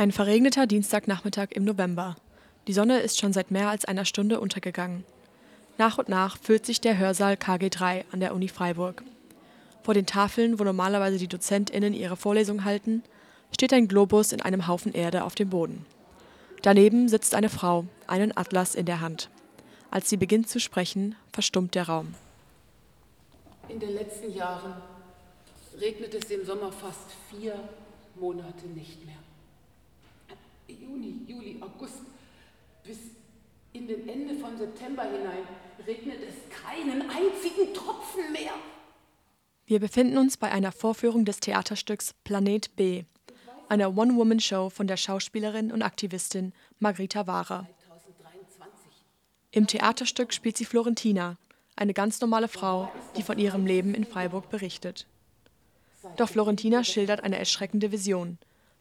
Ein verregneter Dienstagnachmittag im November. Die Sonne ist schon seit mehr als einer Stunde untergegangen. Nach und nach füllt sich der Hörsaal KG3 an der Uni Freiburg. Vor den Tafeln, wo normalerweise die DozentInnen ihre Vorlesung halten, steht ein Globus in einem Haufen Erde auf dem Boden. Daneben sitzt eine Frau, einen Atlas in der Hand. Als sie beginnt zu sprechen, verstummt der Raum. In den letzten Jahren regnet es im Sommer fast vier Monate nicht mehr. August bis in den Ende von September hinein regnet es keinen einzigen Tropfen mehr. Wir befinden uns bei einer Vorführung des Theaterstücks Planet B, einer One-Woman-Show von der Schauspielerin und Aktivistin Margita Wahrer. Im Theaterstück spielt sie Florentina, eine ganz normale Frau, die von ihrem Leben in Freiburg berichtet. Doch Florentina schildert eine erschreckende Vision.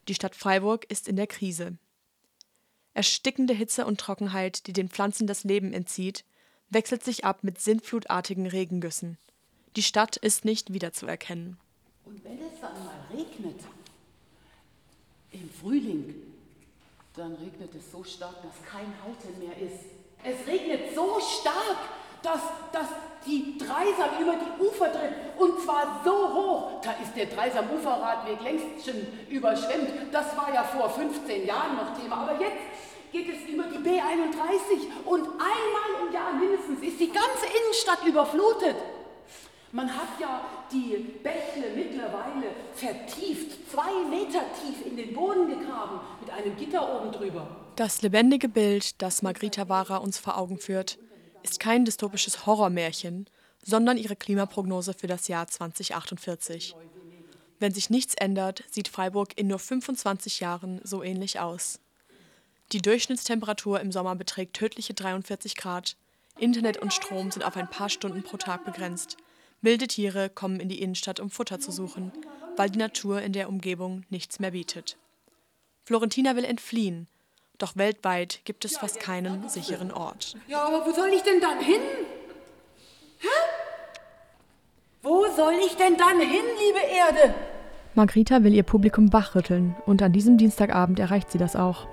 Die Stadt Freiburg ist in der Krise. Erstickende Hitze und Trockenheit, die den Pflanzen das Leben entzieht, wechselt sich ab mit sintflutartigen Regengüssen. Die Stadt ist nicht wiederzuerkennen. Und wenn es dann mal regnet, im Frühling, dann regnet es so stark, dass kein Halten mehr ist. Es regnet so stark, dass, dass die Dreisam über die Ufer tritt und zwar so hoch. Da ist der Dreisam-Uferradweg längst schon überschwemmt. Das war ja vor 15 Jahren noch Thema. Aber jetzt geht es über die B31 und einmal im Jahr mindestens ist die ganze Innenstadt überflutet. Man hat ja die Bächle mittlerweile vertieft, zwei Meter tief in den Boden gegraben, mit einem Gitter oben drüber. Das lebendige Bild, das Margritha Wara uns vor Augen führt, ist kein dystopisches Horrormärchen, sondern ihre Klimaprognose für das Jahr 2048. Wenn sich nichts ändert, sieht Freiburg in nur 25 Jahren so ähnlich aus. Die Durchschnittstemperatur im Sommer beträgt tödliche 43 Grad. Internet und Strom sind auf ein paar Stunden pro Tag begrenzt. Wilde Tiere kommen in die Innenstadt, um Futter zu suchen, weil die Natur in der Umgebung nichts mehr bietet. Florentina will entfliehen, doch weltweit gibt es fast keinen sicheren Ort. Ja, aber wo soll ich denn dann hin? Hä? Wo soll ich denn dann hin, liebe Erde? Margrita will ihr Publikum wachrütteln und an diesem Dienstagabend erreicht sie das auch.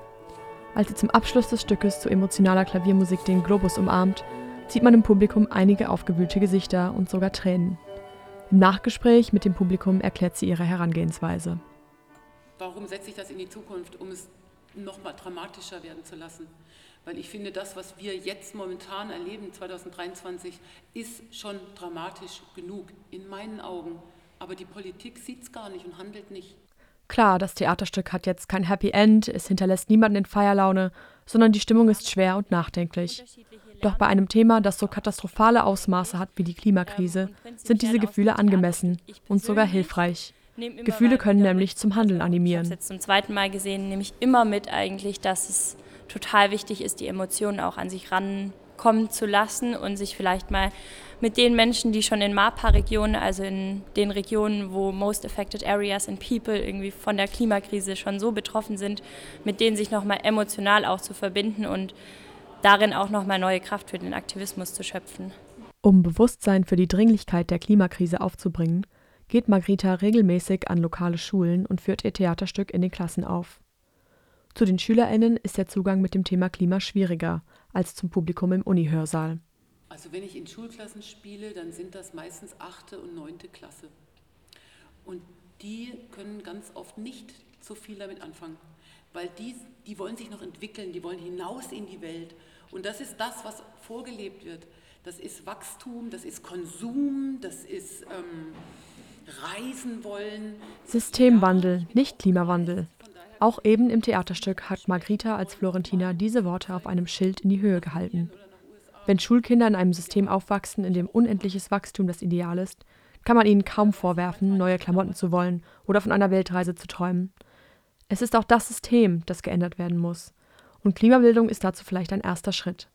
Als sie zum Abschluss des Stückes zu emotionaler Klaviermusik den Globus umarmt, sieht man im Publikum einige aufgewühlte Gesichter und sogar Tränen. Im Nachgespräch mit dem Publikum erklärt sie ihre Herangehensweise. Warum setze ich das in die Zukunft, um es noch mal dramatischer werden zu lassen? Weil ich finde, das, was wir jetzt momentan erleben, 2023, ist schon dramatisch genug, in meinen Augen. Aber die Politik sieht es gar nicht und handelt nicht. Klar, das Theaterstück hat jetzt kein Happy End, es hinterlässt niemanden in Feierlaune, sondern die Stimmung ist schwer und nachdenklich. Doch bei einem Thema, das so katastrophale Ausmaße hat wie die Klimakrise, sind diese Gefühle angemessen und sogar hilfreich. Gefühle können nämlich zum Handeln animieren. Ich habe jetzt zum zweiten Mal gesehen, nehme ich immer mit eigentlich, dass es total wichtig ist, die Emotionen auch an sich rankommen zu lassen und sich vielleicht mal mit den Menschen, die schon in MAPA-Regionen, also in den Regionen, wo Most Affected Areas and People irgendwie von der Klimakrise schon so betroffen sind, mit denen sich nochmal emotional auch zu verbinden und darin auch nochmal neue Kraft für den Aktivismus zu schöpfen. Um Bewusstsein für die Dringlichkeit der Klimakrise aufzubringen, geht Margrita regelmäßig an lokale Schulen und führt ihr Theaterstück in den Klassen auf. Zu den SchülerInnen ist der Zugang mit dem Thema Klima schwieriger als zum Publikum im Unihörsaal. Also wenn ich in Schulklassen spiele, dann sind das meistens achte und neunte Klasse. Und die können ganz oft nicht so viel damit anfangen, weil die, die wollen sich noch entwickeln, die wollen hinaus in die Welt. Und das ist das, was vorgelebt wird. Das ist Wachstum, das ist Konsum, das ist ähm, Reisen wollen. Systemwandel, nicht Klimawandel. Auch eben im Theaterstück hat Margrita als Florentina diese Worte auf einem Schild in die Höhe gehalten. Wenn Schulkinder in einem System aufwachsen, in dem unendliches Wachstum das Ideal ist, kann man ihnen kaum vorwerfen, neue Klamotten zu wollen oder von einer Weltreise zu träumen. Es ist auch das System, das geändert werden muss. Und Klimabildung ist dazu vielleicht ein erster Schritt.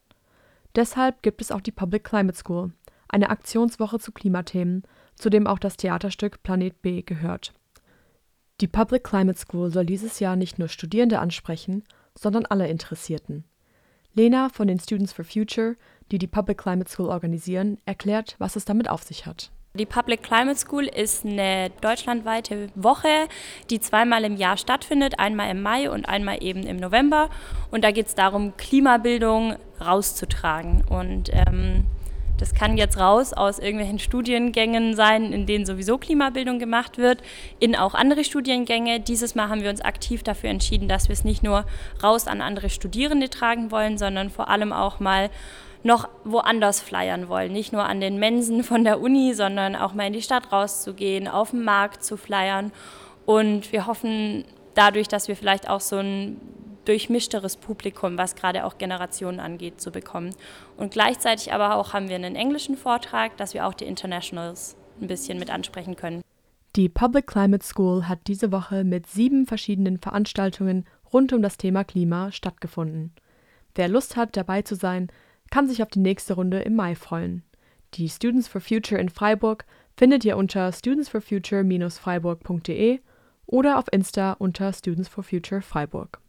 Deshalb gibt es auch die Public Climate School, eine Aktionswoche zu Klimathemen, zu dem auch das Theaterstück Planet B gehört. Die Public Climate School soll dieses Jahr nicht nur Studierende ansprechen, sondern alle Interessierten. Lena von den Students for Future die die Public Climate School organisieren, erklärt, was es damit auf sich hat. Die Public Climate School ist eine deutschlandweite Woche, die zweimal im Jahr stattfindet, einmal im Mai und einmal eben im November. Und da geht es darum, Klimabildung rauszutragen. Und ähm, das kann jetzt raus aus irgendwelchen Studiengängen sein, in denen sowieso Klimabildung gemacht wird, in auch andere Studiengänge. Dieses Mal haben wir uns aktiv dafür entschieden, dass wir es nicht nur raus an andere Studierende tragen wollen, sondern vor allem auch mal noch woanders flyern wollen. Nicht nur an den Mensen von der Uni, sondern auch mal in die Stadt rauszugehen, auf dem Markt zu flyern. Und wir hoffen dadurch, dass wir vielleicht auch so ein durchmischteres Publikum, was gerade auch Generationen angeht, zu bekommen. Und gleichzeitig aber auch haben wir einen englischen Vortrag, dass wir auch die Internationals ein bisschen mit ansprechen können. Die Public Climate School hat diese Woche mit sieben verschiedenen Veranstaltungen rund um das Thema Klima stattgefunden. Wer Lust hat, dabei zu sein, kann sich auf die nächste Runde im Mai freuen. Die Students for Future in Freiburg findet ihr unter studentsforfuture-freiburg.de oder auf Insta unter Students for Future Freiburg.